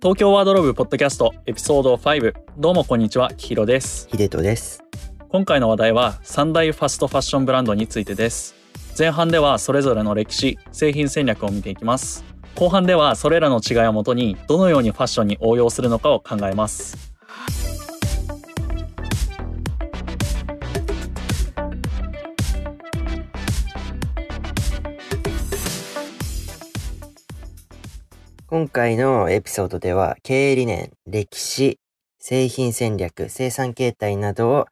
東京ワードローブポッドキャストエピソード5どうもこんにちはきひろです。秀人です。今回の話題は三大ファストファッションブランドについてです。前半ではそれぞれの歴史製品戦略を見ていきます。後半ではそれらの違いをもとにどのようにファッションに応用するのかを考えます今回のエピソードでは経営理念、歴史、製品戦略、生産形態などを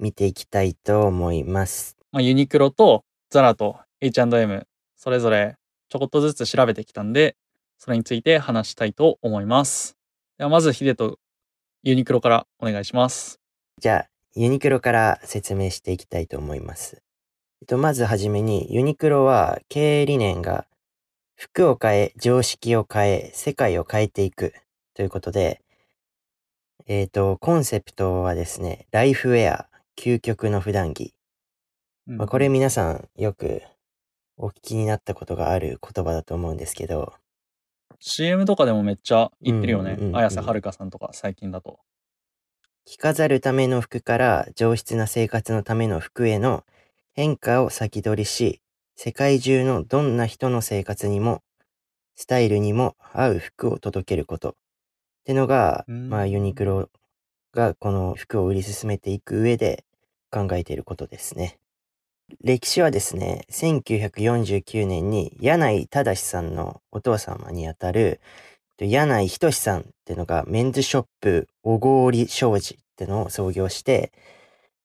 見ていきたいと思います。まあ、ユニクロとザラと H&M それぞれちょこっとずつ調べてきたんでそれについて話したいと思いますではまずヒデとユニクロからお願いしますじゃあ、ユニクロから説明していきたいと思います。えっと、まずはじめに、ユニクロは経営理念が服を変え、常識を変え、世界を変えていく。ということで、えっ、と、コンセプトはですね、ライフウェア、究極の普段着。まあ、これ皆さんよくお聞きになったことがある言葉だと思うんですけど、CM とかでもめっちゃ言ってるよね。うんうんうんうん。綾瀬はるかさんとか最近だと。着飾るための服から上質な生活のための服への変化を先取りし、世界中のどんな人の生活にも、スタイルにも合う服を届けること。ってのが、うんまあユニクロがこの服を売り進めていく上で考えていることですね。歴史はですね、1949年に柳井正さんのお父様にあたる柳井仁さんってのがメンズショップ小郡商事ってのを創業して、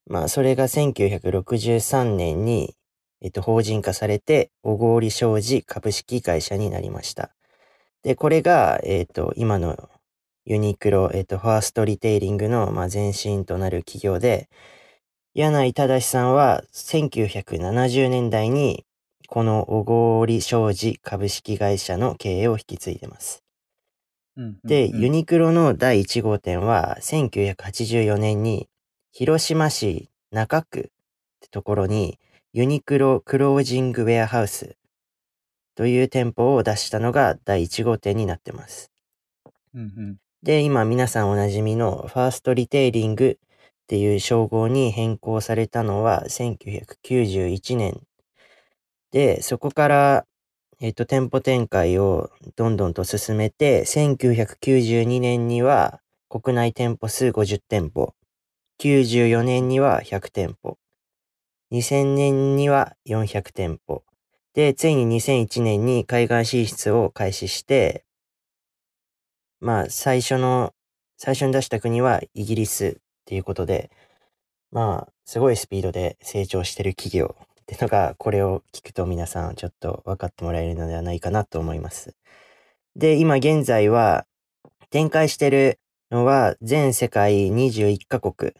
まあそれが1963年に、えっと、法人化されて小郡商事株式会社になりました。で、これが、えっと、今のユニクロ、えっと、ファーストリテイリングの、まあ、前身となる企業で、柳井正さんは1970年代にこの小郡商事株式会社の経営を引き継いでます。で、ユニニクロの第1号店は1984年に広島市中区ってところにユニクロクロージングウェアハウスという店舗を出したのが第1号店になってます。で、今皆さんおなじみのファーストリテイリングっていう称号に変更されたのは1991年。で、そこから、えっと、店舗展開をどんどんと進めて、1992年には国内店舗数50店舗、94年には100店舗、2000年には400店舗、で、ついに2001年に海外進出を開始して、まあ、最初の、最初に出した国はイギリスっていうことで、まあ、すごいスピードで成長してる企業ってのが、これを聞くと皆さんちょっと分かってもらえるのではないかなと思います。で、今現在は、展開してるのは全世界21カ国。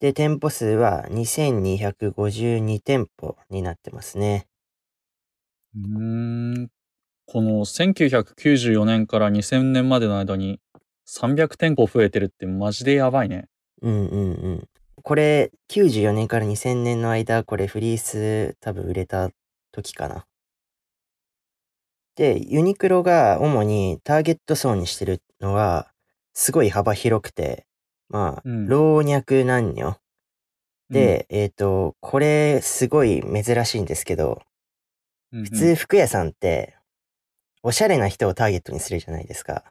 で、店舗数は2252店舗になってますね。うんこの1994年から2000年までの間に300店舗増えてるってマジでやばいねうんうんうん。これ、94年から2000年の間、これフリース多分売れた時かな。で、ユニクロが主にターゲット層にしてるのは、すごい幅広くて、まあ、うん。老若男女。で、えっ、と、これすごい珍しいんですけど、うん普通服屋さんって、おしゃれな人をターゲットにするじゃないですか。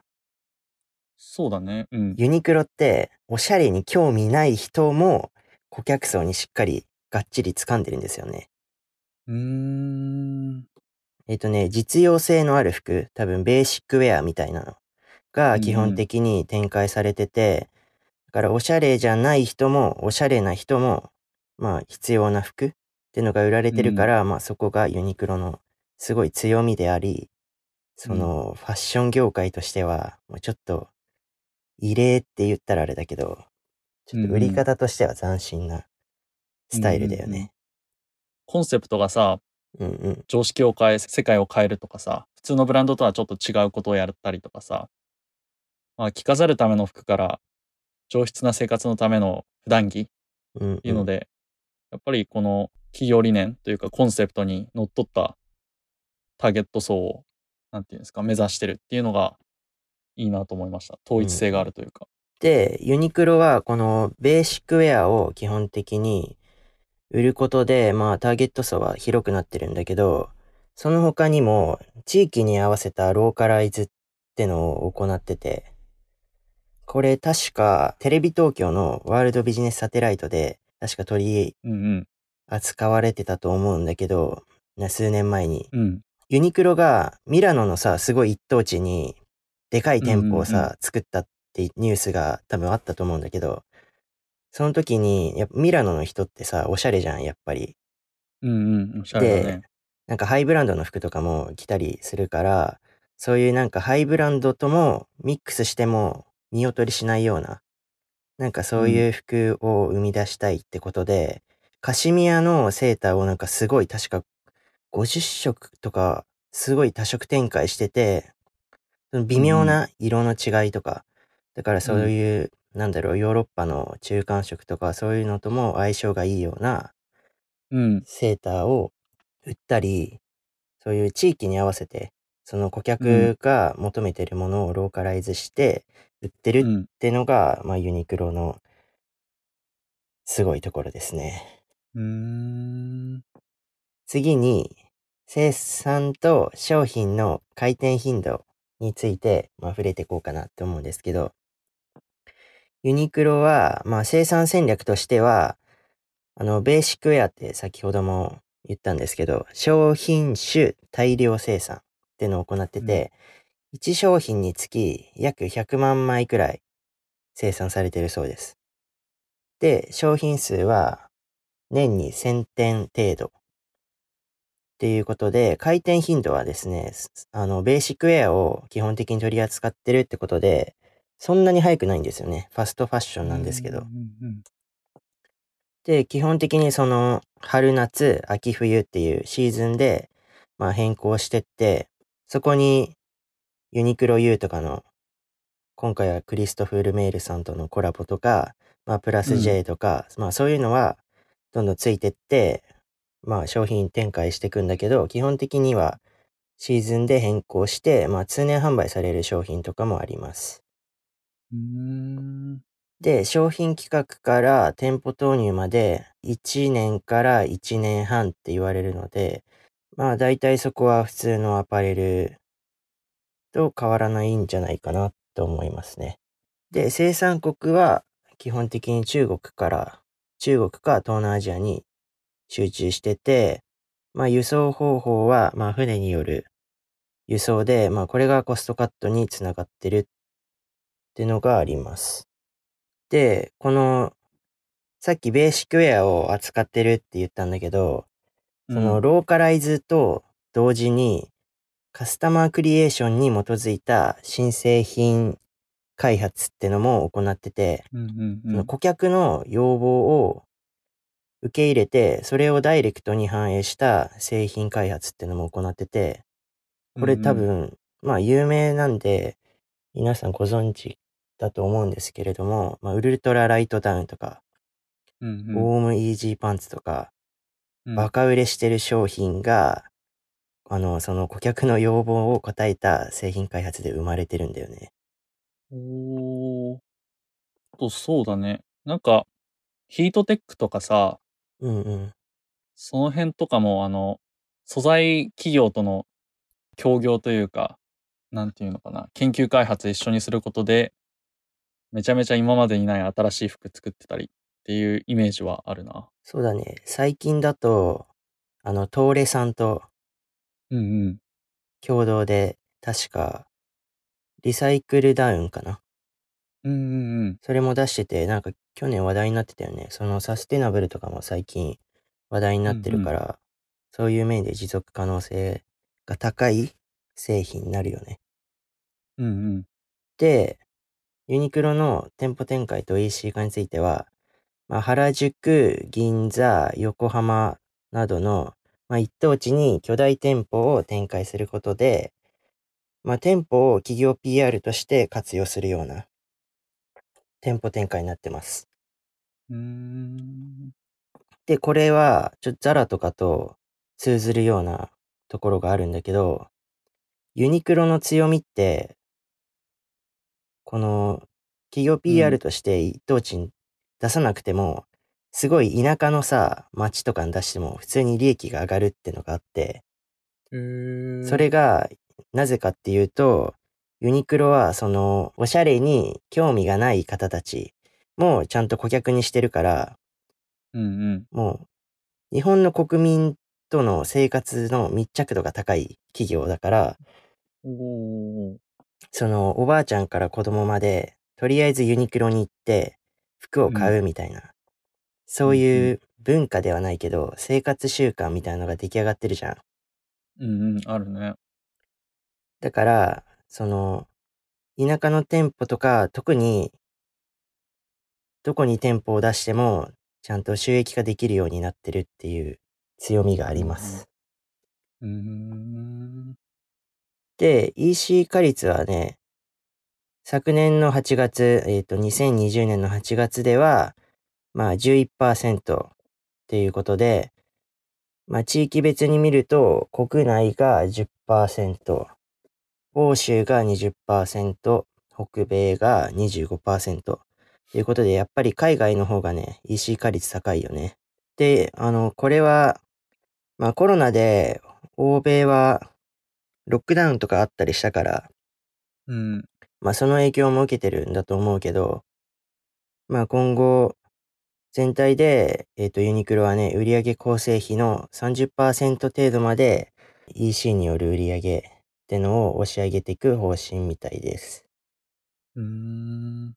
そうだね。うん。ユニクロって、おしゃれに興味ない人も顧客層にしっかりがっちり掴んでるんですよね。うーん。えっ、とね、実用性のある服、多分ベーシックウェアみたいなのが基本的に展開されてて、だからおしゃれじゃない人も、おしゃれな人も、まあ必要な服っていうのが売られてるから、まあそこがユニクロのすごい強みであり、そのファッション業界としては、もうちょっと異例って言ったらあれだけど、ちょっと売り方としては斬新なスタイルだようんうんうんね。コンセプトがさうんうん。常識を変え世界を変えるとかさ普通のブランドとはちょっと違うことをやったりとかさまあ着飾るための服から上質な生活のための普段着っうん、うん。ていうので、やっぱりこの企業理念というかコンセプトにのっとったターゲット層をなんていうんですか目指してるっていうのがいいなと思いました。統一性があるというか。で、ユニクロはこのベーシックウェアを基本的に売ることで、まあターゲット層は広くなってるんだけど、その他にも地域に合わせたローカライズってのを行ってて、これ確かテレビ東京のワールドビジネスサテライトで確か取り。扱われてたと思うんだけど、な数年前に。うん。ユニクロがミラノのさ、すごい一等地にでかい店舗をさ、うんうん作ったってニュースが多分あったと思うんだけど、その時に、やっぱミラノの人ってさ、おしゃれじゃん、やっぱり。うんうん。おしゃれだね。なんかハイブランドの服とかも着たりするから、そういうなんかハイブランドともミックスしても見劣りしないような、なんかそういう服を生み出したいってことで、カシミヤのセーターをなんかすごい確か50色とかすごい多色展開してて、微妙な色の違いとか、だからそういう、なんだろう、ヨーロッパの中間色とかそういうのとも相性がいいようなうん。セーターを売ったり、そういう地域に合わせて、その顧客が求めてるものをローカライズして売ってるっうん。てのが、まあユニクロのすごいところですね。うーん。次に、生産と商品の回転頻度について、まあ、触れていこうかなって思うんですけど、ユニクロは、まあ、生産戦略としては、あの、ベーシックウェアって先ほども言ったんですけど、商品種大量生産っていうのを行ってて、1商品につき約100万枚くらい生産されてるそうです。で、商品数は年に1000点程度っていうことで、回転頻度はですね、すあの、ベーシックウェアを基本的に取り扱ってるってことで、そんなに早くないんですよね。ファストファッションなんですけどで、基本的にその、春夏、秋冬っていうシーズンで、まあ変更してって、そこに、ユニクロ U とかの、今回はクリストフ・ルメールさんとのコラボとか、まあプラス J とか、まあそういうのは、どんどんついてって、まあ商品展開していくんだけど、基本的にはシーズンで変更して、まあ通年販売される商品とかもあります。うん。うで、商品企画から店舗投入まで1年から1年半って言われるので、まあ大体そこは普通のアパレルと変わらないんじゃないかなと思いますね。で、生産国は基本的に中国から、中国か東南アジアに集中してて、まあ輸送方法はまあ船による輸送で、まあこれがコストカットにつながってるってのがあります。で、この、さっきベーシックウェアを扱ってるって言ったんだけど、ん。そのローカライズと同時にカスタマークリエーションに基づいた新製品開発ってのも行ってて、うんうんそうの顧客の要望を受け入れて、それをダイレクトに反映した製品開発ってのも行ってて、これ多分、まあ有名なんで、皆さんご存知だと思うんですけれども、まあウルトラライトダウンとか、うんうん、ウォームイージーパンツとか、うん。バカ売れしてる商品が、あの、その顧客の要望を答えた製品開発で生まれてるんだよね。おーと、そうだね。なんか、ヒートテックとかさ、うんうん。その辺とかも、あの、素材企業との協業というか、なんていうのかな、研究開発一緒にすることで、めちゃめちゃ今までにない新しい服作ってたりっていうイメージはあるな。そうだね。最近だと、あの、東レさんとうんうん。共同で、確か、リサイクルダウンかな。うんうんうん。それも出してて、なんか去年話題になってたよね。そのサステナブルとかも最近話題になってるから、そういう面で持続可能性が高い製品になるよね。うんうん。で、ユニクロの店舗展開と EC 化については、まあ、原宿、銀座、横浜などの、まあ、一等地に巨大店舗を展開することで、まあ、店舗を企業 PR として活用するような店舗展開になってます。うーん。で、これは、ちょっとザラとかと通ずるようなところがあるんだけど、ユニクロの強みって、この企業 PR として一等地に出さなくても、すごい田舎のさ、町とかに出しても普通に利益が上がるってのがあって、それがなぜかっていうと、ユニクロはそのおしゃれに興味がない方たちもちゃんと顧客にしてるから、うんうん。もう日本の国民との生活の密着度が高い企業だから。そのおばあちゃんから子供まで、とりあえずユニクロに行って服を買うみたいな、そういう文化ではないけど、生活習慣みたいなのが出来上がってるじゃん。うんうん、あるね。だから、その、田舎の店舗とか、特に、どこに店舗を出しても、ちゃんと収益化できるようになってるっていう強みがあります。うーん。で、EC 化率はね、昨年の8月、えっ、と、2020年の8月では、まあ11%っていうことで、まあ地域別に見ると、国内が10%、欧州が20%、北米が25%ということで、やっぱり海外の方がね、EC 化率高いよね。で、あの、これは、まあコロナで欧米はロックダウンとかあったりしたから、うん。まあその影響も受けてるんだと思うけど、まあ今後、全体で、えっ、と、ユニクロはね、売上構成比の30%程度まで EC による売上ってのを押し上げていく方針みたいです。うーん。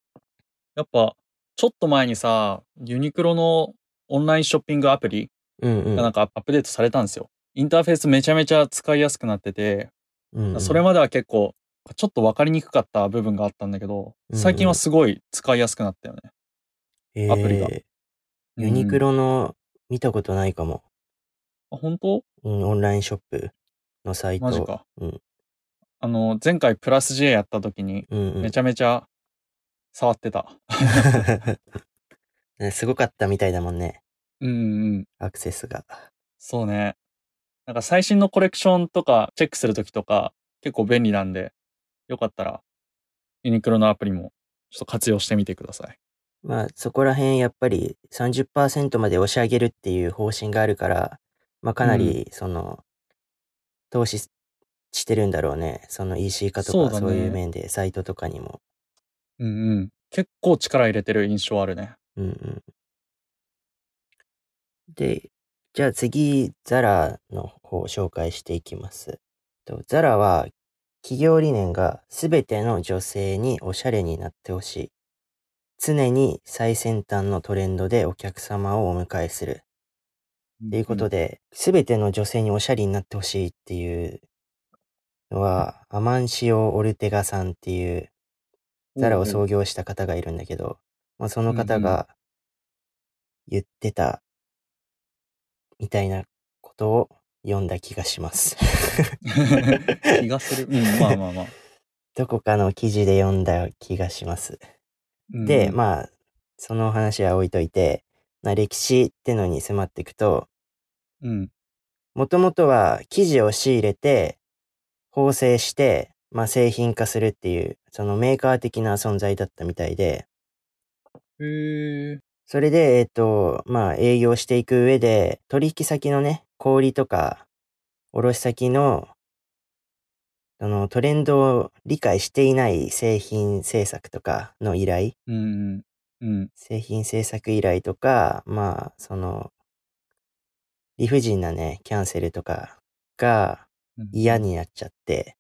やっぱ、ちょっと前にさ、ユニクロのオンラインショッピングアプリうんうん。がなんかアップデートされたんですよ。インターフェースめちゃめちゃ使いやすくなってて、うんうんそれまでは結構、ちょっと分かりにくかった部分があったんだけど、最近はすごい使いやすくなったよね。アプリがえーユニクロ。ロの見たことないかも。あ、本当？うん、オンラインショップのサイト。マジか。うんあの、前回プラス J やった時に、うんうんめちゃめちゃ触ってた。ねすごかったみたいだもんね。うんうん。アクセスが。そうね。なんか最新のコレクションとかチェックするときとか結構便利なんで、よかったらユニクロのアプリもちょっと活用してみてください。まあそこら辺やっぱり30%まで押し上げるっていう方針があるから、まあかなりその、投資してるんだろうね。その EC 化とそうだねかそういう面でサイトとかにも。うんうん。結構力入れてる印象あるね。うんうん。で、じゃあ次、ザラの方を紹介していきます。とザラは企業理念がすべての女性におしゃれになってほしい。常に最先端のトレンドでお客様をお迎えする。っていうことで、すべての女性におしゃれになってほしいっていうのは、アマンシオ・オルテガさんっていうザラを創業した方がいるんだけど、まあ、その方が言ってたみたいなことを読んだ気がします。気がする。うん、まあまあまあ。どこかの記事で読んだ気がします。うんで、まあ、その話は置いといて、まあ、歴史ってのに迫っていくと、うん。もともとは生地を仕入れて、縫製して、まあ、製品化するっていう、そのメーカー的な存在だったみたいで、へえ。それで、えっと、まあ、営業していく上で、取引先のね、小売とか、卸先の、あの、トレンドを理解していない製品制作とかの依頼、うんうん。うん。製品制作依頼とか、まあ、その、理不尽なね、キャンセルとかがうん嫌。になっちゃって、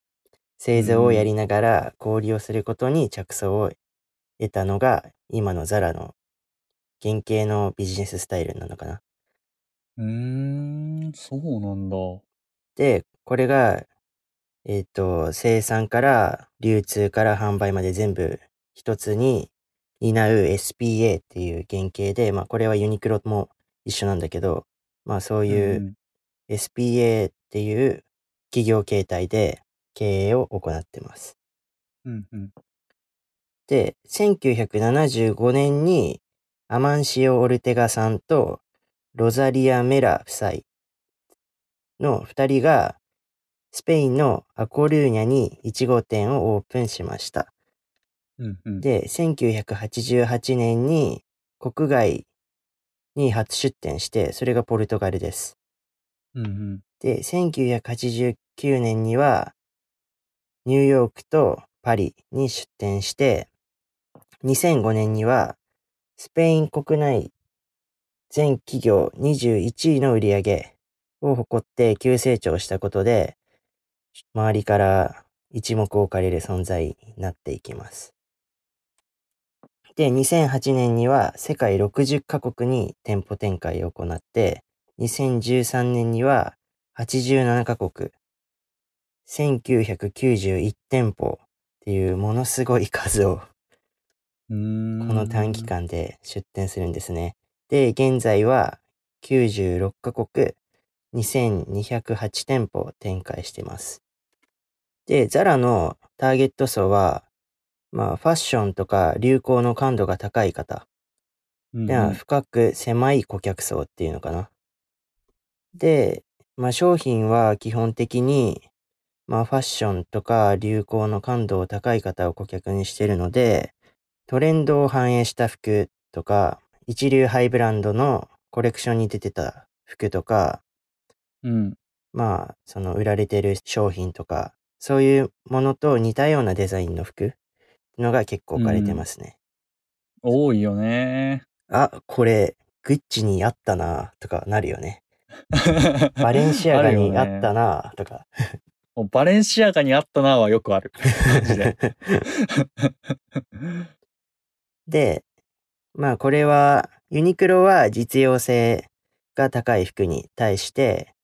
製造をやりながら小売りをすることに着想を得たのが、今のザラの原型のビジネススタイルなのかな。うーん、そうなんだ。で、これが、えっ、と、生産から流通から販売まで全部一つに担う SPA っていう原型で、まあこれはユニクロも一緒なんだけど、まあそういう SPA っていう企業形態で経営を行ってます。うんうん。で、1975年にアマンシオ・オルテガさんとロザリア・メラ夫妻の二人がスペインのアコルーニャに1号店をオープンしました。うんうん。で、1988年に国外に初出店して、それがポルトガルです。うんうん。で、1989年にはニューヨークとパリに出店して、2005年にはスペイン国内全企業21位の売り上げを誇って急成長したことで、周りから一目置かれる存在になっていきます。で、2008年には世界60カ国に店舗展開を行って、2013年には87カ国、1991店舗っていうものすごい数をこの短期。間で出店するんですね。で、現在は96カ国、2208店舗展開してます。で、ザラのターゲット層は、まあ、ファッションとか流行の感度が高い方、うんで深く狭い顧客層っていうのかな。で、まあ、商品は基本的に、まあ、ファッションとか流行の感度を高い方を顧客にしてるので、トレンドを反映した服とか、一流ハイブランドのコレクションに出てた服とか、うん。まあ、その売られてる商品とか、そういうものと似たようなデザインの服のが結構置かれてますね。多いよね。あ、これ、グッチにあったなとかなるよね。バレンシアガにあったな。なとか。もうバレンシアガにあったなはよくある。で、まあこれは、ユニクロは実用性が高い服に対して、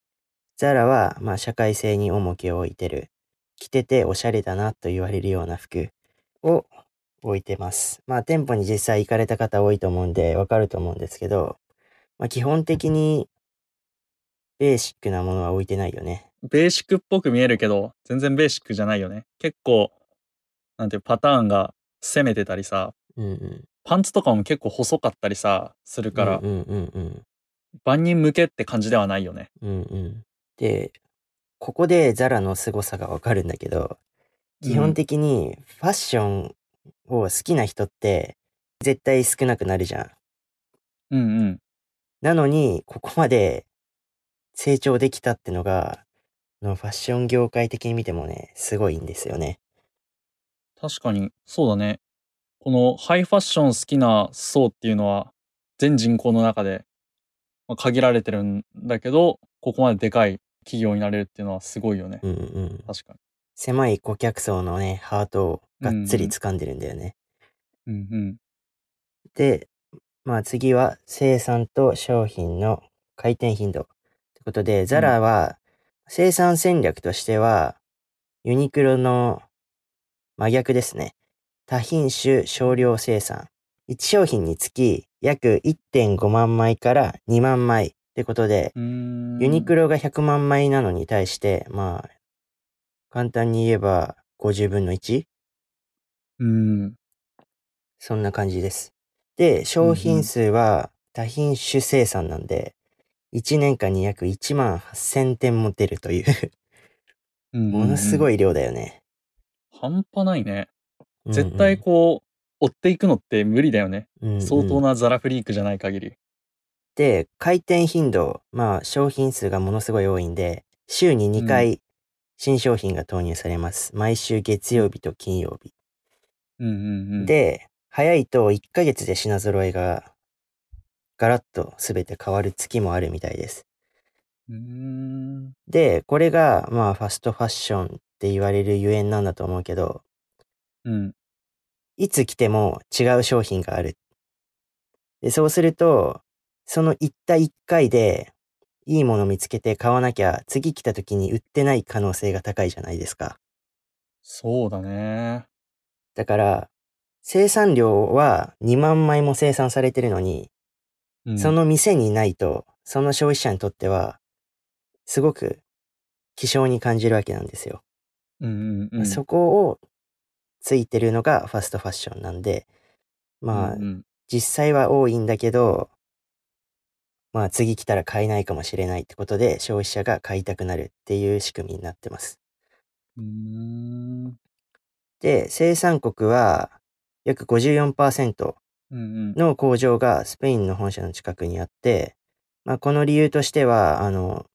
ザラはまあ社会性に重きを置いてる。着てておしゃれだなと言われるような服を置いてます。まあ店舗に実際行かれた方多いと思うんでわかると思うんですけど、まあ基本的にベーシックなものは置いてないよね。ベーシックっぽく見えるけど、全然ベーシックじゃないよね。結構、なんていうパターンが攻めてたりさ、うんうん。パンツとかも結構細かったりさ、するから、うんうんうんうん。万人向けって感じではないよね。うんうん。で、ここでザラの凄さがわかるんだけど、基本的にファッションを好きな人って絶対少なくなるじゃん。うんうん。なのに、ここまで成長できたってのが、のファッション業界的に見てもね、すごいんですよね。確かに、そうだね。このハイファッション好きな層っていうのは、全人口の中で、まあ、限られてるんだけど、ここまででかい企業になれるっていうのはすごいよね。うんうん。確か狭い顧客層のね、ハートをがっつり掴んでるんだよね。に。うんうん。で、まあ次は生産と商品の回転頻度。ってことで、ザラは生産戦略としては、ユニクロの真逆ですね。多品種少量生産。1商品につき約1.5万枚から2万枚ってことで、ユニクロが100万枚なのに対して、まあ、簡単に言えば50分の 1? うん。そんな感じです。で、商品数は多品種生産なんで、1年間に約1万8000点も出るという、ものすごい。い量だよね。半端ないね。うんうん絶対こう、追っていくのって無理だよね。うんうん相当なザラフリークじゃない限り。で、回転頻度、まあ商品数がものすごい多いんで、週に2回新商品が投入されます。毎週月曜日と金曜日。うんうんうん。、で、早いと1ヶ月で品揃えがガラッと全て変わる月もあるみたいです。で、これが、まあ、ファストファッションって言われるゆえんなんだと思うけど、うん。いつ来ても違う商品がある。で、そうすると、その一体一回で、いいもの見つけて買わなきゃ、次来た時に売ってない可能性が高いじゃないですか。そうだね。だから、生産量は2万枚も生産されてるのに、うん、その店にないと、その消費者にとっては、すごく希少に感じるわけなんですよ。うんうんうん。そこをついてるのがファストファッションなんで、まあ、うんうん実際は多いんだけど、まあ次来たら買えないかもしれないってことで消費者が買いたくなるっていう仕組みになってます。うーん。で、生産国は約54%うんうん。の工場がスペインの本社の近くにあって、まあ、この理由としては、あの、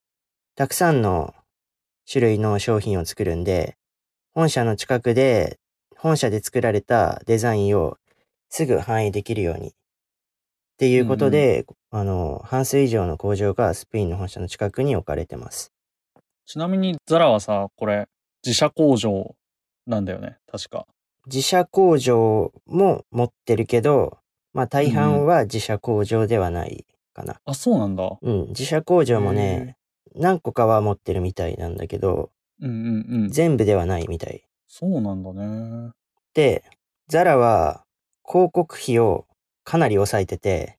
たくさんの種類の商品を作るんで、本社の近くで、本社で作られたデザインをすぐ反映できるように。っていうことで、あの、半数以上の工場がスペインの本社の近くに置かれてます。ちなみにザラはさ、これ、自社工場なんだよね。確か。自社工場も持ってるけど、まあ大半は自社工場ではないかな。あ、そうなんだ。うん、自社工場もね、何個かは持ってるみたいなんだけど、うんうんうん。全部ではないみたい。そうなんだね。で、ザラは広告費をかなり抑えてて、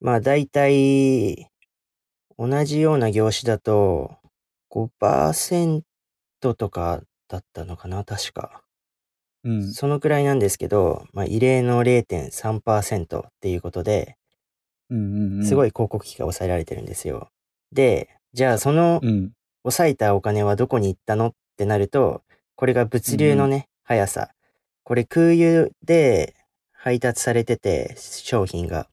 まあ大体同じような業種だと5%とかだったのかな、確か。うん。そのくらいなんですけど、まあ異例の0.3%っていうことで、うんうんうん。すごい。い広告費が抑えられてるんですよ。で、じゃあそのうん。抑えたお金はどこに行ったのってなると、これが物流のね、速さ。これ空輸で配達されてて、商品が。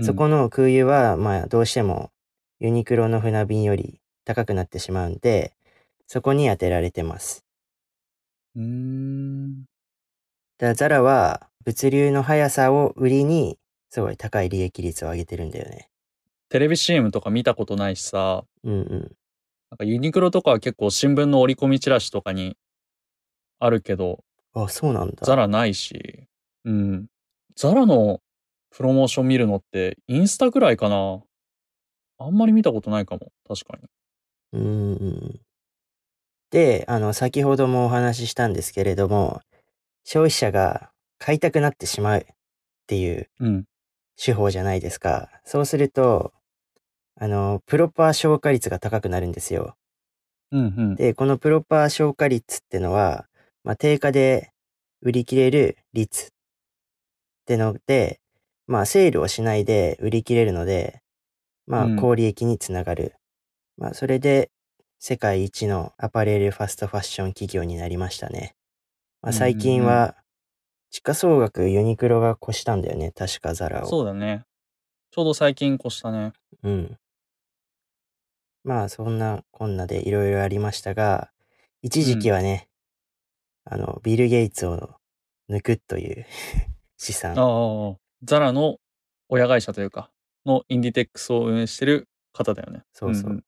そこの空輸は、まあどうしてもユニクロの船便より高くなってしまうんで、そこに当てられてます。うーん。だザラは物流の速さを売りに、すごい高い利益率を上げてるんだよね。テレビ CM とか見たことないしさ、うんうん。なんかユニクロとかは結構新聞の折り込みチラシとかにあるけど、あ、そうなんだ。ザラないし、うん。ザラのプロモーション見るのってインスタぐらいかな。あんまり見たことないかも。確かに。うんうんうん。で、あの、先ほどもお話ししたんですけれども、消費者が買いたくなってしまうっていううん。手法じゃないですか。そうすると、あの、プロパー消化率が高くなるんですよ。うんうん。で、このプロパー消化率ってのは、まあ、定価で売り切れる率ってので、まあ、セールをしないで売り切れるので、まあうん、高利益につながる。まあ、それで、世界一のアパレルファストファッション企業になりましたね。まあ、最近うんうんは、地価総額ユニクロが越したんだよね、確かザラを。そうだね。ちょうど最近越したね。うん。まあ、そんなこんなでいろいろありましたが、一時期はね、あの、ビル・ゲイツを抜くという資産。ああ、ザラの親会社というか、のインディテックスを運営してる方だよね。そうそうん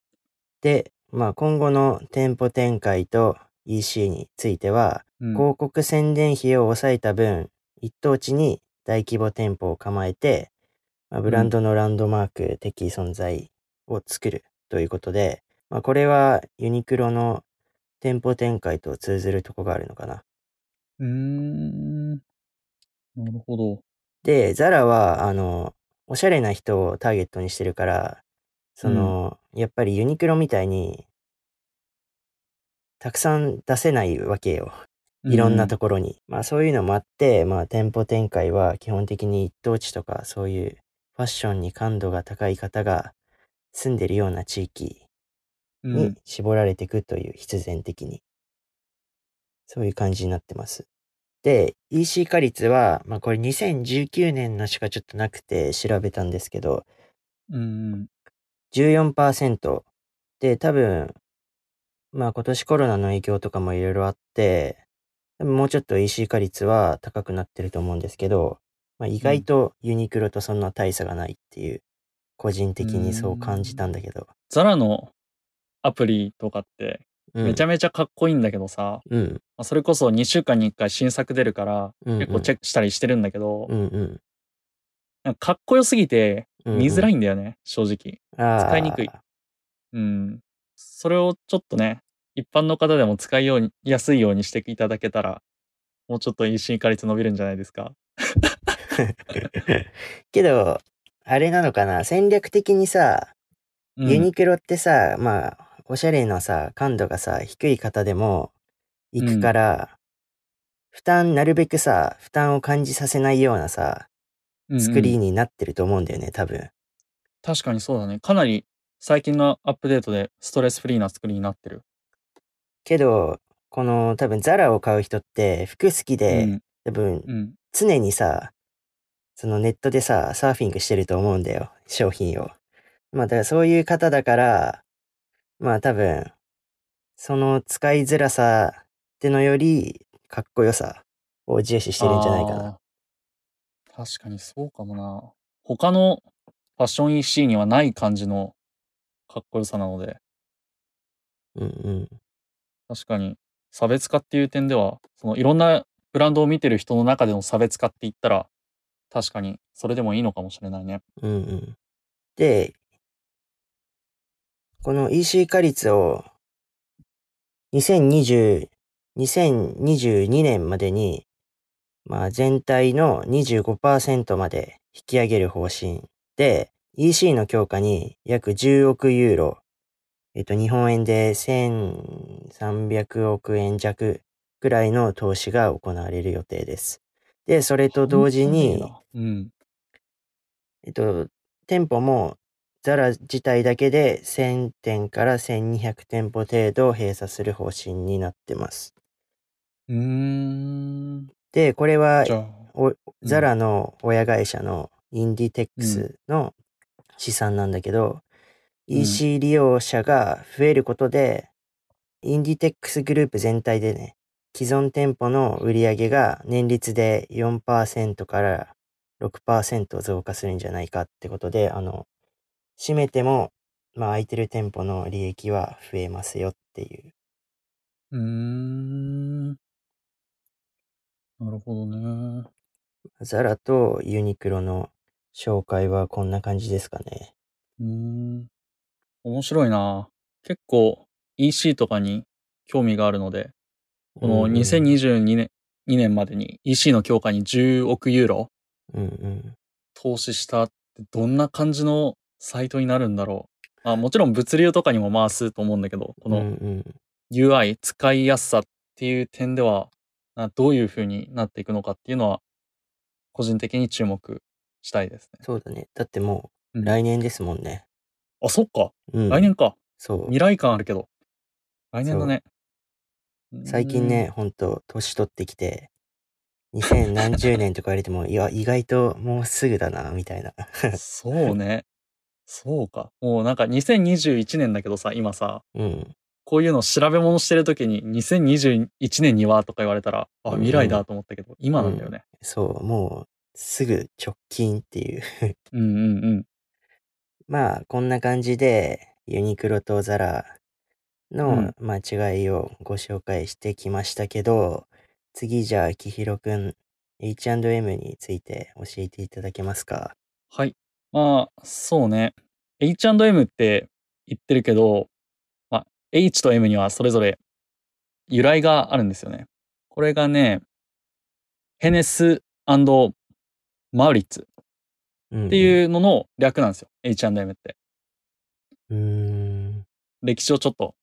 で、まあ、今後の店舗展開と EC については、うん。広告宣伝費を抑えた分、一等地に大規模店舗を構えて、まあ、ブランドのランドマーク的存在を作るということで、まあ、これはユニクロの店舗展開と通ずるとこがあるのかな。うーん。なるほど。で、ザラは、あの、おしゃれな人をターゲットにしてるから、その、やっぱりユニクロみたいに、たくさん出せないわけよ。いろんなところに。まあそういうのもあって、まあ店舗展開は基本的に一等地とかそういうファッションに感度が高い方が住んでるような地域うん、に絞られていくという必然的に。そういう感じになってます。で、EC 化率は、まあこれ2019年のしかちょっとなくて調べたんですけど、うんうん。14%で多分、まあ今年コロナの影響とかもいろいろあって、もうちょっと EC 化率は高くなってると思うんですけど、まあ、意外とユニクロとそんな大差がないっていう、個人的にそう感じたんだけど。ザラのアプリとかってうん、めちゃめちゃかっこいいんだけどさ、うん、まあそれこそ2週間に1回新作出るから、うんうん結構チェックしたりしてるんだけど、うんうん。かかっこよすぎてうん見づらい。いんだよね、正直。あー使いにくい。うん。それをちょっとね、一般の方でも使いようにやすいようにしていただけたら、もうちょっと EC 化率伸びるんじゃないですか。けど、あれなのかな戦略的にさ、うん、ユニクロってさ、まあ、おしゃれのさ、感度がさ、低い方でも行くから、負担、なるべくさ、負担を感じさせないようなさ、うんうん作りになってると思うんだよね、多分。確かにそうだね。かなり最近のアップデートでストレスフリーな作りになってる。けど、この多分ザラを買う人って服好きで、うん多分うん。常にさ、そのネットでさ、サーフィングしてると思うんだよ。商品を。まあだからそういう方だから、まあ多分、その使いづらさってのより、かっこよさを重視してるんじゃないかな。確かにそうかもな。他のファッション EC にはない感じのかっこよさなので、うんうん。確かに差別化っていう点では、そのいろんなブランドを見てる人の中での差別化って言ったら、確かにそれでもいいのかもしれないね。うんうん。で、この EC 化率を2020、2022年までに、まあ全体の25%まで引き上げる方針で、EC の強化に約10億ユーロ、えっと日本円で1300億円弱くらいの投資が行われる予定です。で、それと同時に、うん。えっと、店舗もザラ自体だけで1000店から1200店舗程度閉鎖する方針になってます。うーん。で、これはザラの親会社のインディテックスの試算なんだけど、うん EC 利用者が増えることで、インディテックスグループ全体でね、既存店舗の売り上げが年率で4%から6%増加するんじゃないかってことで、あの、閉めても、まあ空いてる店舗の利益は増えますよっていう。うーん。なるほどね。ザラとユニクロの紹介はこんな感じですかね。うーん。面白いな。結構 EC とかに興味があるので、このうんうん2022年 ,2 年までに EC の強化に10億ユーロ。投資したってどんな感じのサイトになるんだろう。あもちろん物流とかにも回すと思うんだけど、こうんのうん UI、使いやすさっていう点では、などういう風になっていくのかっていうのは、個人的に注目したいですね。そうだね。だってもううん来年ですもんね。あ、そっか。うん。来年か。そう未。来感あるけど。来年だね。最近ね、ほんと、年取ってきて、2000何十年とか言われても、いや、意外ともうすぐだな、みたいな。そうね。そうか。もうなんか2021年だけどさ、今さ、うん。こういうの調べ物してるときに2021年にはとか言われたら、あ、うん未来だと思ったけど、今なんだよね。そう、もう、すぐ直近っていう。うんうんうん。まあ、こんな感じで、ユニクロとザラの、うんまあ、違いをご紹介してきましたけど、次じゃあ、きひろくん、H&M について教えていただけますか？はい。まあ、そうね。H&M って言ってるけど、まあ、H と M にはそれぞれ由来があるんですよね。これがね、ヘネスマウリッツうん。っていうのの略なんですよ。H&M って。歴史をちょっと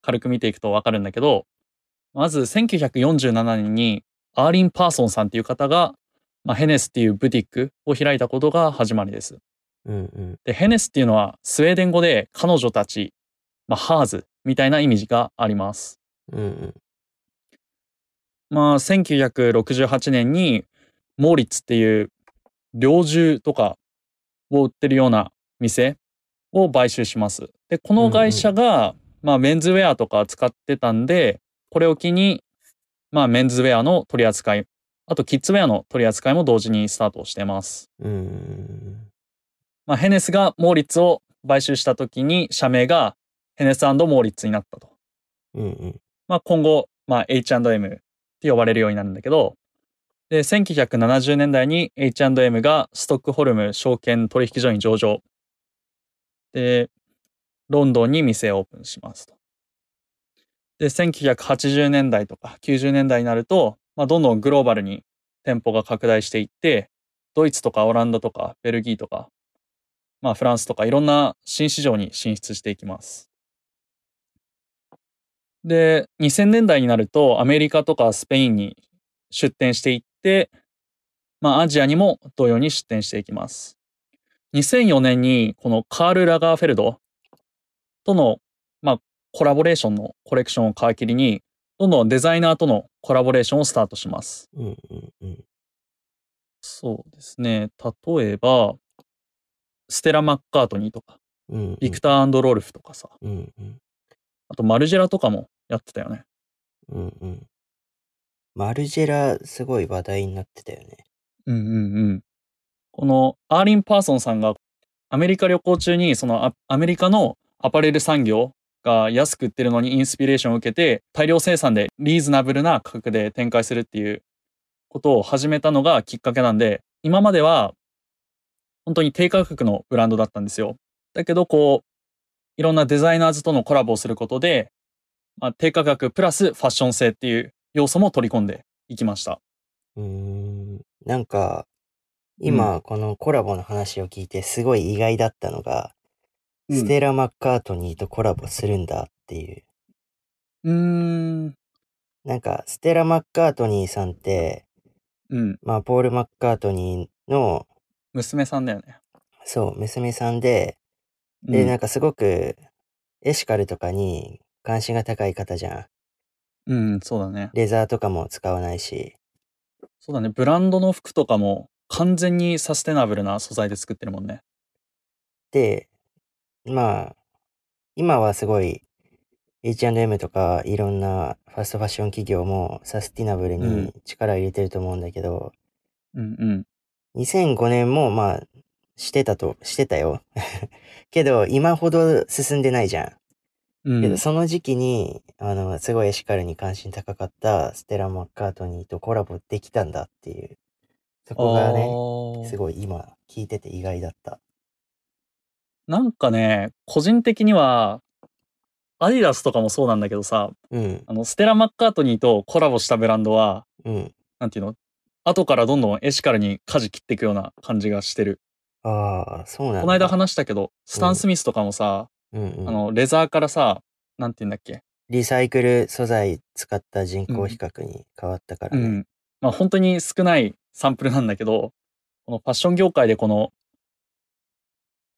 軽く見ていくとわかるんだけど、まず1947年にアーリン・パーソンさんっていう方が、まあ、ヘネスっていうブティックを開いたことが始まりです。うんうん。で、ヘネスっていうのはスウェーデン語で彼女たち、まあ、 hers みたいな意味があります。うんうん。まあ、1968年にモーリッツっていう猟銃とかを売ってるような店を買収します。で、この会社が、まあ、メンズウェアとか使ってたんで、これを機に、まあ、メンズウェアの取り扱い、あとキッズウェアの取り扱いも同時にスタートしてます。うーん。まあ、ヘネスがモーリッツを買収した時に社名がヘネスモーリッツになったと。うんうん。まあ、今後、まあ、H&M って呼ばれるようになるんだけど、で、1970年代に H&M がストックホルム証券取引所に上場。で、ロンドンに店をオープンしますと。で、1980年代とか90年代になると、まあ、どんどんグローバルに店舗が拡大していって、ドイツとかオランダとかベルギーとか、まあフランスとかいろんな新市場に進出していきます。で、2000年代になるとアメリカとかスペインに出店していって、まあアジアにも同様に出店していきます。2004年にこのカール・ラガーフェルドとの、まあ、コラボレーションのコレクションを皮切りに、どんどんデザイナーとのコラボレーションをスタートします。うんうんうん。そうですね。例えば、ステラ・マッカートニーとか、うんうん。ビクターロルフとかさ、うんうん。あとマルジェラとかもやってたよね。うんうん。マルジェラ、すごい話題になってたよね。うんうんうん。このアーリン・パーソンさんがアメリカ旅行中にそのアアメリカのアパレル産業が安く売ってるのにインスピレーションを受けて大量生産でリーズナブルな価格で展開するっていうことを始めたのがきっかけなんで今までは本当に低価格のブランドだったんですよ。だけどこういろんなデザイナーズとのコラボをすることで、まあ、低価格プラスファッション性っていう要素も取り込んでいきました。うーん。なんか、今、このコラボの話を聞いてすごい意外だったのが、うんステラ・マッカートニーとコラボするんだっていう。うーん。なんか、ステラ・マッカートニーさんって、うん。まあ、ポール・マッカートニーの、娘さんだよね。そう、娘さんで、で、うんなんかすごく、エシカルとかに関心が高い方じゃん。うん、そうだね。レザーとかも使わないし。そうだね。ブランドの服とかも完全にサステナブルな素材で作ってるもんね。で、まあ、今はすごい H&M とかいろんなファストファッション企業もサスティナブルうんに力を入れてると思うんだけど、うんうん。2005年もまあ、してたと、してたよ。けど、今ほど進んでないじゃん。うんけど、その時期に、あの、すごいエシカルに関心高かったステラ・マッカートニーとコラボできたんだっていう。そこがね、ねすごい今聞いてて意外だった。なんかね、個人的には、アディダスとかもそうなんだけどさ、うん、あの、ステラ・マッカートニーとコラボしたブランドは、うん。なんていうの？後からどんどんエシカルに舵切っていくような感じがしてる。ああ、そうなんだ。この間話したけど、スタン・スミスとかもさ、うんうん、あの、レザーからさ、なんていうんだっけ？リサイクル素材使った人工比較に変わったからね。うん。まあ本当に少ないサンプルなんだけど、このファッション業界でこの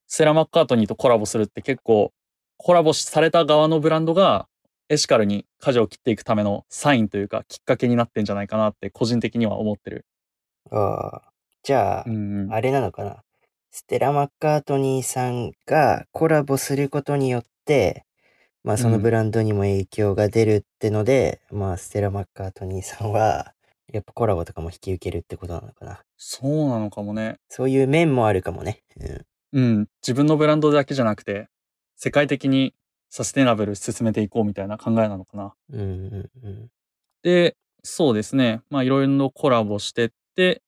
セラ・マッカートニーとコラボするって結構コラボされた側のブランドがエシカルに舵を切っていくためのサインというかきっかけになってんじゃないかなって個人的には思ってる。ああ。じゃあ、うんうん。あれなのかな。ステラ・マッカートニーさんがコラボすることによって、まあそのうんブランドにも影響が出るってので、まあステラ・マッカートニーさんは、やっぱコラボとかも引き受けるってことなのかな。そうなのかもね。そういう面もあるかもね。うん。うん。自分のブランドだけじゃなくて世界的にサステナブル進めていこうみたいな考えなのかな。うんうんうん。で、そうですね。まあいろいろなコラボしてって、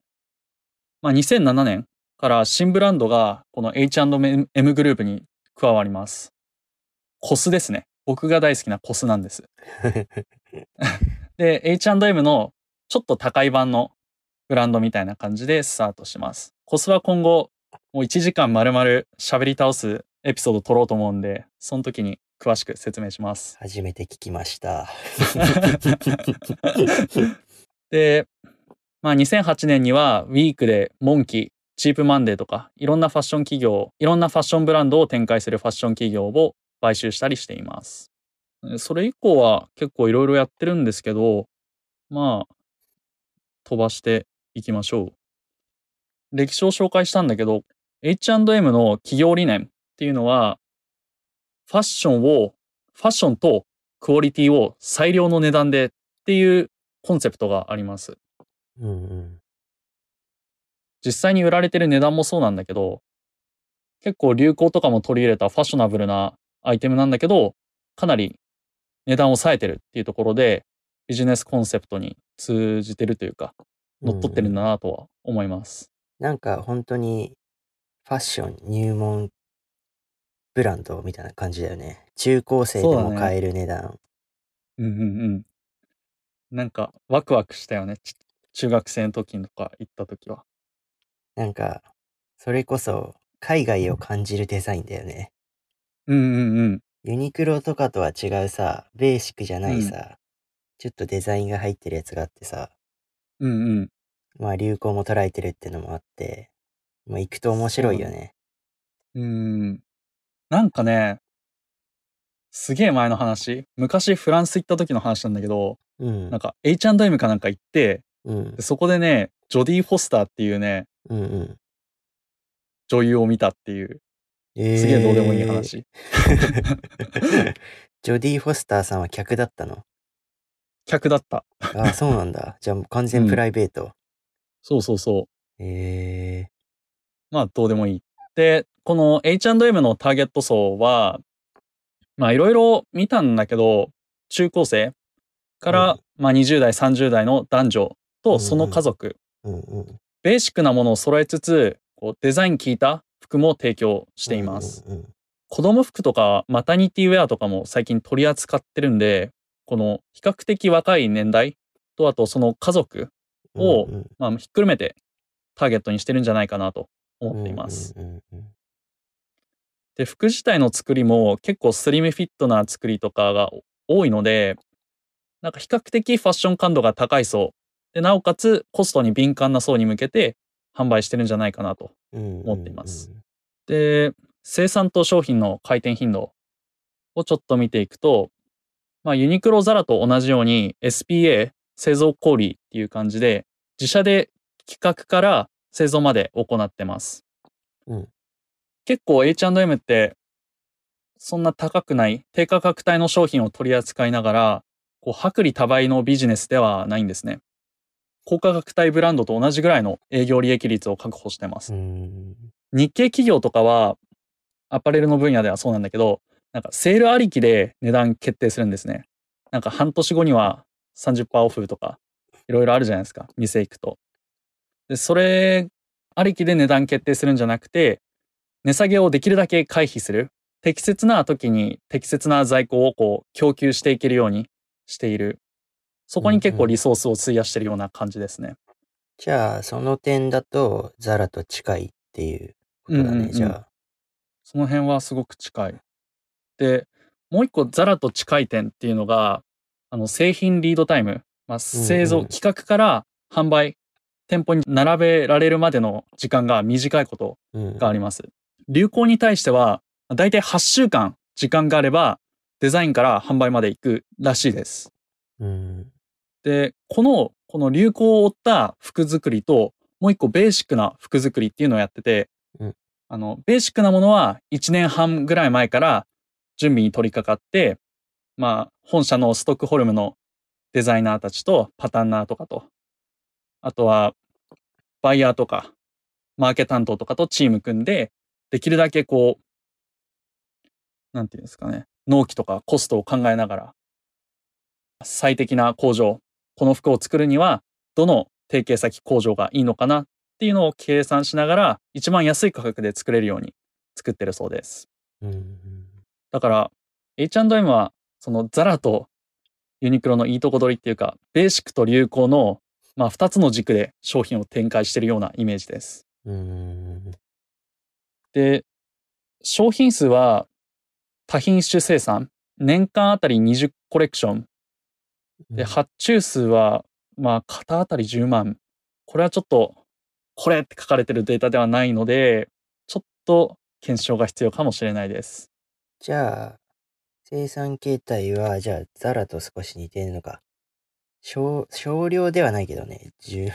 まあ2007年から新ブランドがこの H&M グループに加わります。コスですね。僕が大好きなコスなんです。で、H&M のちょっと高い版のブランドみたいな感じでスタートします。コスは今後、もう1時間丸々喋り倒すエピソード撮ろうと思うんで、その時に詳しく説明します。初めて聞きました。で、まあ2008年にはウィークでモンキー、チープマンデーとかいろんなファッション企業、いろんなファッションブランドを展開するファッション企業を買収したりしています。それ以降は結構いろいろやってるんですけど、まあ、飛ばしていきましょう。歴史を紹介したんだけど、H&M の企業理念っていうのは、ファッションを、ファッションとクオリティを最良の値段でっていうコンセプトがあります。うんうん。実際に売られてる値段もそうなんだけど、結構流行とかも取り入れたファッショナブルなアイテムなんだけど、かなり値段を抑えてるっていうところで、ビジネスコンセプトに通じてるというか、乗っ取ってるんだなとは思います。なんか本当にファッション入門ブランドみたいな感じだよね。中高生でも買える値段。うんうんうん。なんかワクワクしたよね。ち中学生の時とか行った時は。なんか、それこそ海外を感じるデザインだよね。うんうんうん。ユニクロとかとは違うさ、ベーシックじゃないさ、ちょっとデザインが入ってるやつがあってさ、うんうん。まあ流行も捉えてるってのもあって、まあ行くと面白いよね。うーん。なんかね、すげえ前の話。昔フランス行った時の話なんだけど、うんなん。か H&M かなんか行って、うんで。そこでね、ジョディ・フォスターっていうね、うんうん。女優を見たっていう、えーすげえどうでもいい。話。ジョディ・フォスターさんは客だったの？客だった。ああ、そうなんだ。じゃあ完全プライベート。そうそうそう。ええまあ、どうでもいい。で、この H&M のターゲット層は、まあ、いろいろ見たんだけど、中高生から、うんまあ、20代、30代の男女うんうんとその家族、うんうん。ベーシックなものを揃えつつ、こうデザイン効いた服も提供しています。うんうん子供服とかマタニティウェアとかも最近取り扱ってるんで、この比較的若い年代とあとその家族うん。をうんうんまあ、ひっくるめてターゲットにしてるんじゃないかなと思っています。。うんうんうんで、服自体の作りも結構スリムフィットな作りとかが多いので、なんか比較的ファッション感度が高い層。で、なおかつコストに敏感な層に向けて販売してるんじゃないかなと。思っています。で、生産と商品の回転頻度をちょっと見ていくと、まあ、ユニクロ、ザラと同じように SPA、製造小売っていう感じで、自社で企画から製造まで行ってます。うん結構 H&M って、そんな高くない低価格帯の商品を取り扱いながら、こう、薄利多売のビジネスではないんですね。高価格帯ブランドと同じぐらいの営業利益率を確保してますう。ん日系企業とかは、アパレルの分野ではそうなんだけど、なんかセールありきで値段決定するんですね。なんか半年後には30%オフとか、いろいろあるじゃないですか、店行くと。で、それありきで値段決定するんじゃなくて、値下げをできるだけ回避する。適切な時に適切な在庫をこう供給していけるようにしている。そこに結構リソースを費やしてるような感じですね。じゃあ、その点だと、ザラと近いっていうことだね、うんうんうんじゃあ。その辺はすごく近い。で、もう一個ザラと近い点っていうのが、あの製品リードタイム、まあ、製造、うんうん企画から販売、店舗に並べられるまでの時間が短いことうんがあります。流行に対しては、だいたい8週間時間があれば、デザインから販売まで行くらしいです。うんで、この、この流行を追った服作りと、もう一個ベーシックな服作りっていうのをやってて、うんあの、ベーシックなものは1年半ぐらい前から準備に取り掛かって、まあ、本社のストックホルムのデザイナーたちとパタンナーとかと、あとは、バイヤーとか、マーケ担当とかとチーム組んで、できるだけこう、なんていうんですかね、納期とかコストを考えながら、最適な工場、この服を作るには、どの提携先工場がいいのかなっていうのを計算しながら、一番安い価格で作れるように作ってるそうです。うんだから、H&M は、そのザラとユニクロのいいとこ取りっていうか、ベーシックと流行の、まあ、二つの軸で商品を展開してるようなイメージです。うんで、商品数は多品種生産、年間あたり20コレクション。で、発注数は、まあ、型あたり10万。これはちょっと、これって書かれてるデータではないので、ちょっと検証が必要かもしれないです。じゃあ、生産形態は、じゃあ、ザラと少し似てるのか。少、少量ではないけどね。十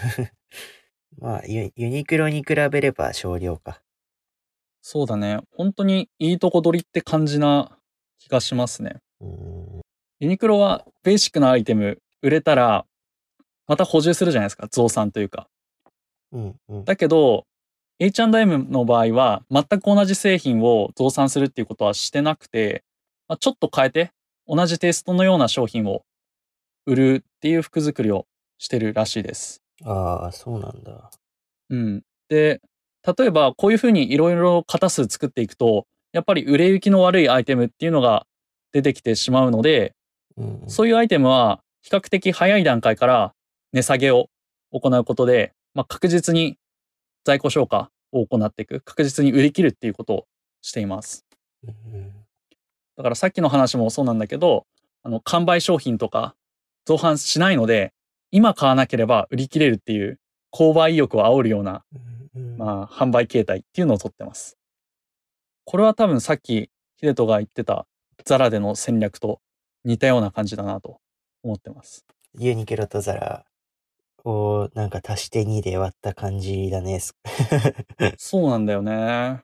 まあユ、ユニクロに比べれば少量か。そうだね。本当にいいとこ取りって感じな気がしますね。うんユニクロはベーシックなアイテム売れたら、また補充するじゃないですか。増産というか。うんうん。だけど、H&M の場合は全く同じ製品を増産するっていうことはしてなくて、まあ、ちょっと変えて同じテイストのような商品を売るっていう服作りをしてるらしいです。ああ、そうなんだ。うん。で、例えばこういうふうにいろいろ型数作っていくと、やっぱり売れ行きの悪いアイテムっていうのが出てきてしまうので、うんそういうアイテムは比較的早い段階から値下げを行うことで、まあ、確実に在庫消化を行っていく、確実に売り切るっていうことをしています。うんだからさっきの話もそうなんだけど、あの、完売商品とか増販しないので、今買わなければ売り切れるっていう購買意欲を煽るような、まあ、販売形態っていうのをとってます。これは多分さっきヒデトが言ってたザラでの戦略と似たような感じだなと思ってます。ユニクロとザラをなんか足して2で割った感じだね。そうなんだよね。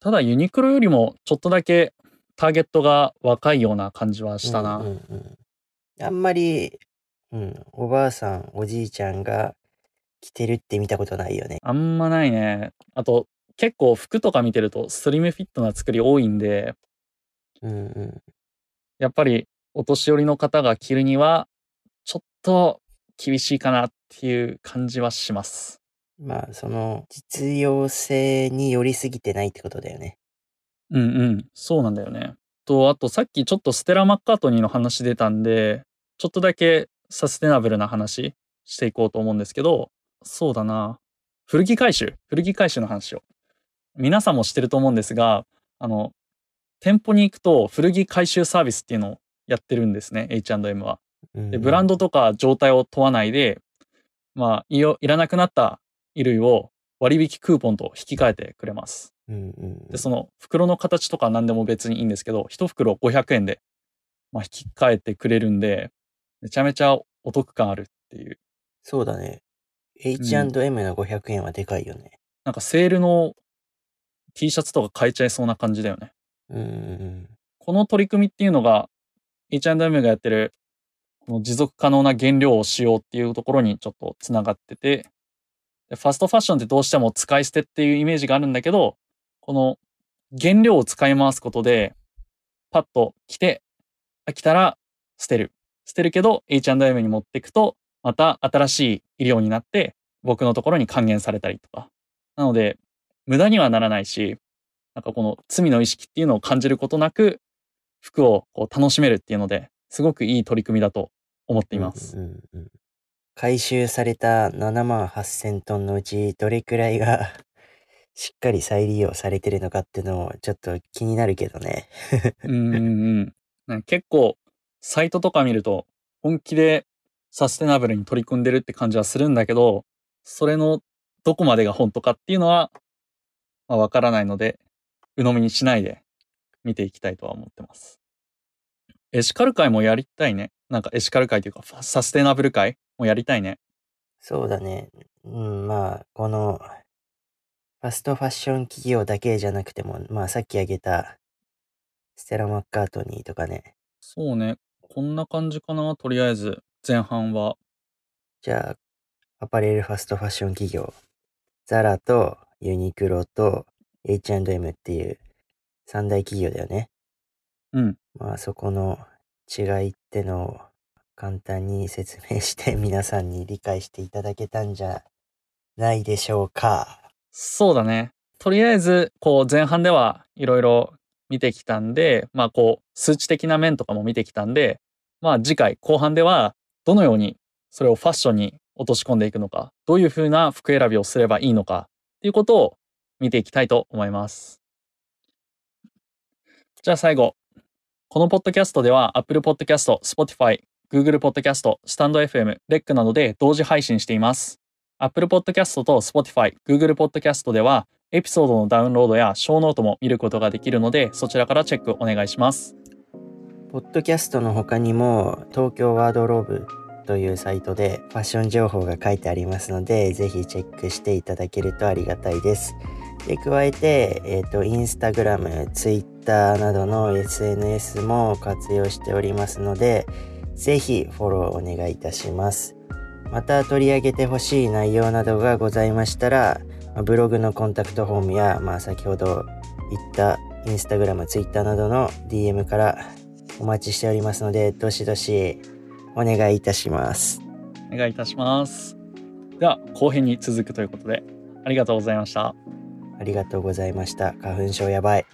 ただユニクロよりもちょっとだけターゲットが若いような感じはしたな。うんうんうん、あんまり、うん、おばあさん、おじいちゃんが着てるって見たことないよね。あんまないね。あと、結構服とか見てるとスリムフィットな作り多いんで、うんうん、やっぱりお年寄りの方が着るには、ちょっと厳しいかなっていう感じはします。まあ、その、実用性に寄りすぎてないってことだよね。うんうん、そうなんだよね。と、あとさっきちょっとステラ・マッカートニーの話出たんで、ちょっとだけサステナブルな話していこうと思うんですけど、そうだな。古着回収、古着回収の話を。皆さんも知ってると思うんですが、あの、店舗に行くと古着回収サービスっていうのをやってるんですね、H&M は。で、ブランド、ドとか状態を問わないで、まあ、いらなくなった衣類を割引クーポンと引き換えてくれます。で、その袋の形とか何でも別にいいんですけど、一袋500円で、まあ、引き換えてくれるんで、めちゃめちゃお得感あるっていう。そうだね。H&M の500円はでかいよね。なんかセールの T シャツとか買えちゃいそうな感じだよね。うんうんこの取り組みっていうのが H&M がやってるこの持続可能な原料を使用っていうところにちょっとつながっててでファストファッションってどうしても使い捨てっていうイメージがあるんだけどこの原料を使い回すことでパッと着て飽きたら捨てる捨てるけど H&M に持っていくとまた新しい医療になって僕のところに還元されたりとかなので無駄にはならないしなんかこの罪の意識っていうのを感じることなく服をこう楽しめるっていうのですごくいい取り組みだと思っています。うんうんうん回収された7万8000トンのうちどれくらいが しっかり再利用されてるのかっていうのもちょっと気になるけどね。うんうんうん結構サイトとか見ると本気でサステナブルに取り組んでるって感じはするんだけどそれのどこまでが本当かっていうのはまあわからないので鵜呑みにしないで見ていきたいとは思ってます。エシカル会もやりたいね。なんかエシカル会というかサステナブル会もやりたいね。そうだね。うん、まあ、この、ファストファッション企業だけじゃなくても、まあさっき挙げた、ステラ・マッカートニーとかね。そうね。こんな感じかな。とりあえず前半は。じゃあ、アパレルファストファッション企業、ザラとユニクロと H&M っていう三大企業だよね。うん。まあそこの違いってのを簡単に説明して 皆さんに理解していただけたんじゃないでしょうか。そうだね。とりあえず、こう前半ではいろいろ見てきたんで、まあこう数値的な面とかも見てきたんで、まあ次回後半ではどのようにそれをファッションに落とし込んでいくのか、どういうふうな服選びをすればいいのかっていうことを見ていきたいと思います。じゃあ最後。このポッドキャストでは Apple Podcast、Spotify、Google Podcast、StandFM、REC などで同時配信しています。Apple Podcast と Spotify、Google Podcast ではエピソードのダウンロードやショーノートも見ることができるのでそちらからチェックお願いします。ポッドキャストの他にも東京ワードローブというサイトでファッション情報が書いてありますのでぜひチェックしていただけるとありがたいです。で加えて、えっ、と、インスタグラム、ツイッターなどの SNS も活用しておりますので、ぜひフォローお願いいたします。また取り上げてほしい内容などがございましたら、ブログのコンタクトフォームや、まあ、先ほど言ったインスタグラム、ツイッターなどの DM からお待ちしておりますので、どしどしお願いいたします。お願いいたします。では後編に続くということでありがとうございました。ありがとうございました。花粉症やばい。